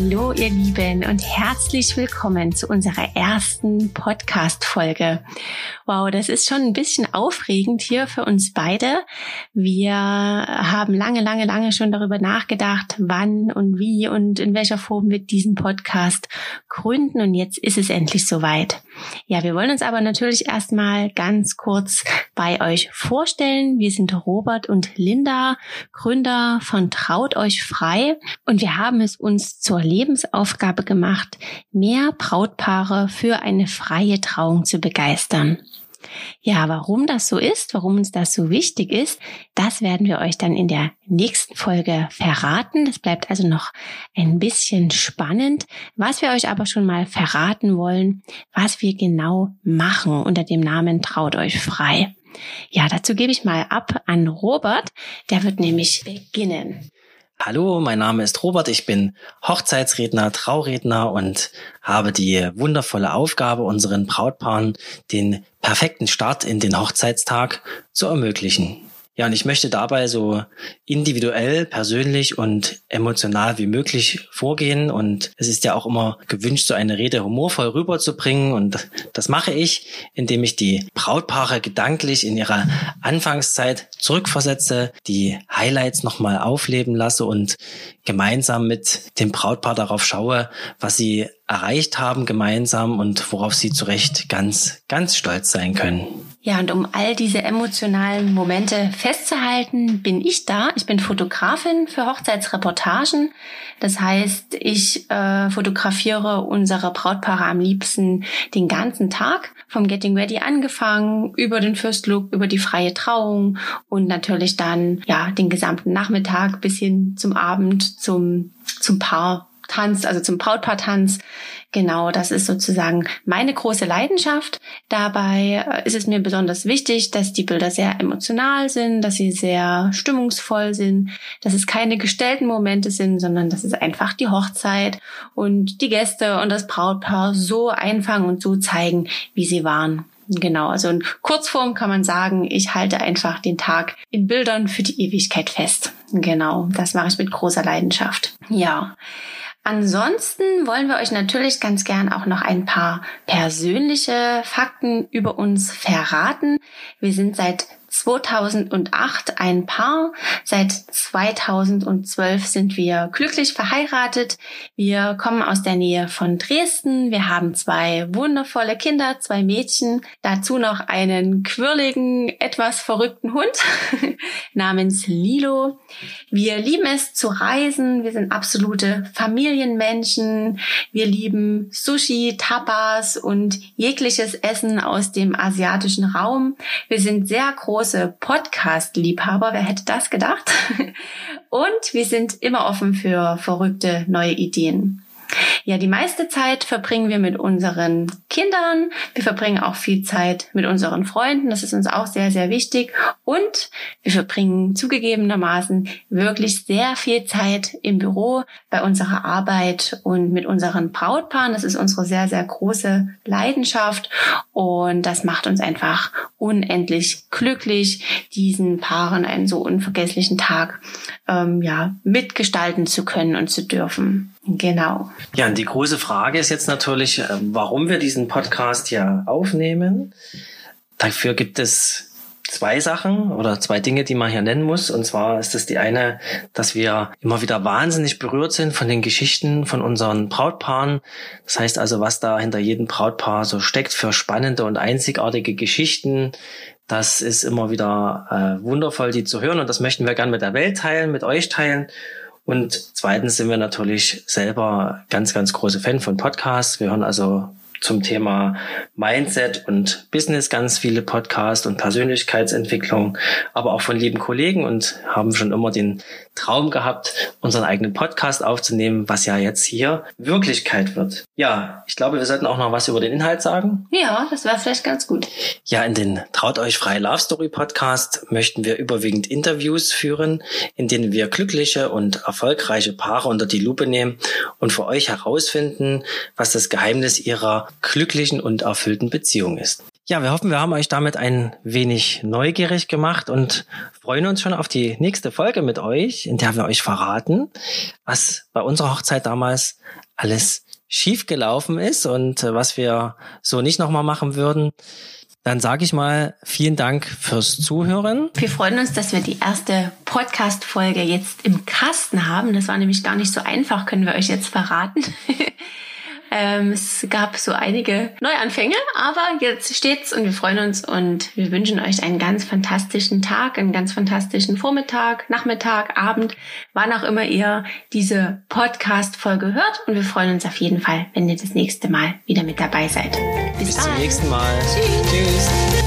lindo. Ihr Lieben und herzlich willkommen zu unserer ersten Podcast-Folge. Wow, das ist schon ein bisschen aufregend hier für uns beide. Wir haben lange, lange, lange schon darüber nachgedacht, wann und wie und in welcher Form wir diesen Podcast gründen und jetzt ist es endlich soweit. Ja, wir wollen uns aber natürlich erstmal ganz kurz bei euch vorstellen. Wir sind Robert und Linda, Gründer von Traut euch frei und wir haben es uns zur Lebensaufgabe gemacht, mehr Brautpaare für eine freie Trauung zu begeistern. Ja, warum das so ist, warum uns das so wichtig ist, das werden wir euch dann in der nächsten Folge verraten. Das bleibt also noch ein bisschen spannend. Was wir euch aber schon mal verraten wollen, was wir genau machen unter dem Namen Traut euch frei. Ja, dazu gebe ich mal ab an Robert. Der wird nämlich beginnen. Hallo, mein Name ist Robert, ich bin Hochzeitsredner, Trauredner und habe die wundervolle Aufgabe, unseren Brautpaaren den perfekten Start in den Hochzeitstag zu ermöglichen. Ja, und ich möchte dabei so individuell, persönlich und emotional wie möglich vorgehen. Und es ist ja auch immer gewünscht, so eine Rede humorvoll rüberzubringen. Und das mache ich, indem ich die Brautpaare gedanklich in ihrer Anfangszeit zurückversetze, die Highlights nochmal aufleben lasse und gemeinsam mit dem Brautpaar darauf schaue, was sie erreicht haben gemeinsam und worauf sie zu Recht ganz, ganz stolz sein können. Ja, und um all diese emotionalen Momente festzuhalten, bin ich da. Ich bin Fotografin für Hochzeitsreportagen. Das heißt, ich äh, fotografiere unsere Brautpaare am liebsten den ganzen Tag, vom Getting Ready angefangen, über den First Look, über die freie Trauung und natürlich dann ja den gesamten Nachmittag bis hin zum Abend, zum zum Paar Tanz, also zum Brautpaartanz. Genau, das ist sozusagen meine große Leidenschaft. Dabei äh, ist es mir besonders wichtig, dass die Bilder sehr emotional sind, dass sie sehr stimmungsvoll sind, dass es keine gestellten Momente sind, sondern dass es einfach die Hochzeit und die Gäste und das Brautpaar so einfangen und so zeigen, wie sie waren. Genau, also in Kurzform kann man sagen, ich halte einfach den Tag in Bildern für die Ewigkeit fest. Genau, das mache ich mit großer Leidenschaft. Ja. Ansonsten wollen wir euch natürlich ganz gern auch noch ein paar persönliche Fakten über uns verraten. Wir sind seit 2008 ein Paar. Seit 2012 sind wir glücklich verheiratet. Wir kommen aus der Nähe von Dresden. Wir haben zwei wundervolle Kinder, zwei Mädchen. Dazu noch einen quirligen, etwas verrückten Hund namens Lilo. Wir lieben es zu reisen. Wir sind absolute Familienmenschen. Wir lieben Sushi, Tapas und jegliches Essen aus dem asiatischen Raum. Wir sind sehr groß große Podcast-Liebhaber. Wer hätte das gedacht? Und wir sind immer offen für verrückte neue Ideen. Ja, die meiste Zeit verbringen wir mit unseren Kindern. Wir verbringen auch viel Zeit mit unseren Freunden. Das ist uns auch sehr, sehr wichtig. Und wir verbringen zugegebenermaßen wirklich sehr viel Zeit im Büro bei unserer Arbeit und mit unseren Brautpaaren. Das ist unsere sehr, sehr große Leidenschaft. Und das macht uns einfach unendlich glücklich, diesen Paaren einen so unvergesslichen Tag ähm, ja, mitgestalten zu können und zu dürfen. Genau. Ja, und die große Frage ist jetzt natürlich, äh, warum wir diesen Podcast hier aufnehmen. Dafür gibt es zwei Sachen oder zwei Dinge, die man hier nennen muss. Und zwar ist das die eine, dass wir immer wieder wahnsinnig berührt sind von den Geschichten von unseren Brautpaaren. Das heißt also, was da hinter jedem Brautpaar so steckt für spannende und einzigartige Geschichten. Das ist immer wieder äh, wundervoll, die zu hören. Und das möchten wir gerne mit der Welt teilen, mit euch teilen. Und zweitens sind wir natürlich selber ganz, ganz große Fan von Podcasts. Wir hören also zum Thema Mindset und Business ganz viele Podcasts und Persönlichkeitsentwicklung, aber auch von lieben Kollegen und haben schon immer den Traum gehabt, unseren eigenen Podcast aufzunehmen, was ja jetzt hier Wirklichkeit wird. Ja, ich glaube, wir sollten auch noch was über den Inhalt sagen. Ja, das wäre vielleicht ganz gut. Ja, in den Traut euch frei Love Story Podcast möchten wir überwiegend Interviews führen, in denen wir glückliche und erfolgreiche Paare unter die Lupe nehmen und für euch herausfinden, was das Geheimnis ihrer glücklichen und erfüllten Beziehung ist. Ja, wir hoffen, wir haben euch damit ein wenig neugierig gemacht und freuen uns schon auf die nächste Folge mit euch, in der wir euch verraten, was bei unserer Hochzeit damals alles schiefgelaufen ist und äh, was wir so nicht nochmal machen würden. Dann sage ich mal vielen Dank fürs Zuhören. Wir freuen uns, dass wir die erste Podcast-Folge jetzt im Kasten haben. Das war nämlich gar nicht so einfach, können wir euch jetzt verraten. Ähm, es gab so einige Neuanfänge, aber jetzt steht's und wir freuen uns und wir wünschen euch einen ganz fantastischen Tag, einen ganz fantastischen Vormittag, Nachmittag, Abend, wann auch immer ihr diese Podcast-Folge hört. Und wir freuen uns auf jeden Fall, wenn ihr das nächste Mal wieder mit dabei seid. Bis, Bis zum nächsten Mal. Tschüss. Tschüss.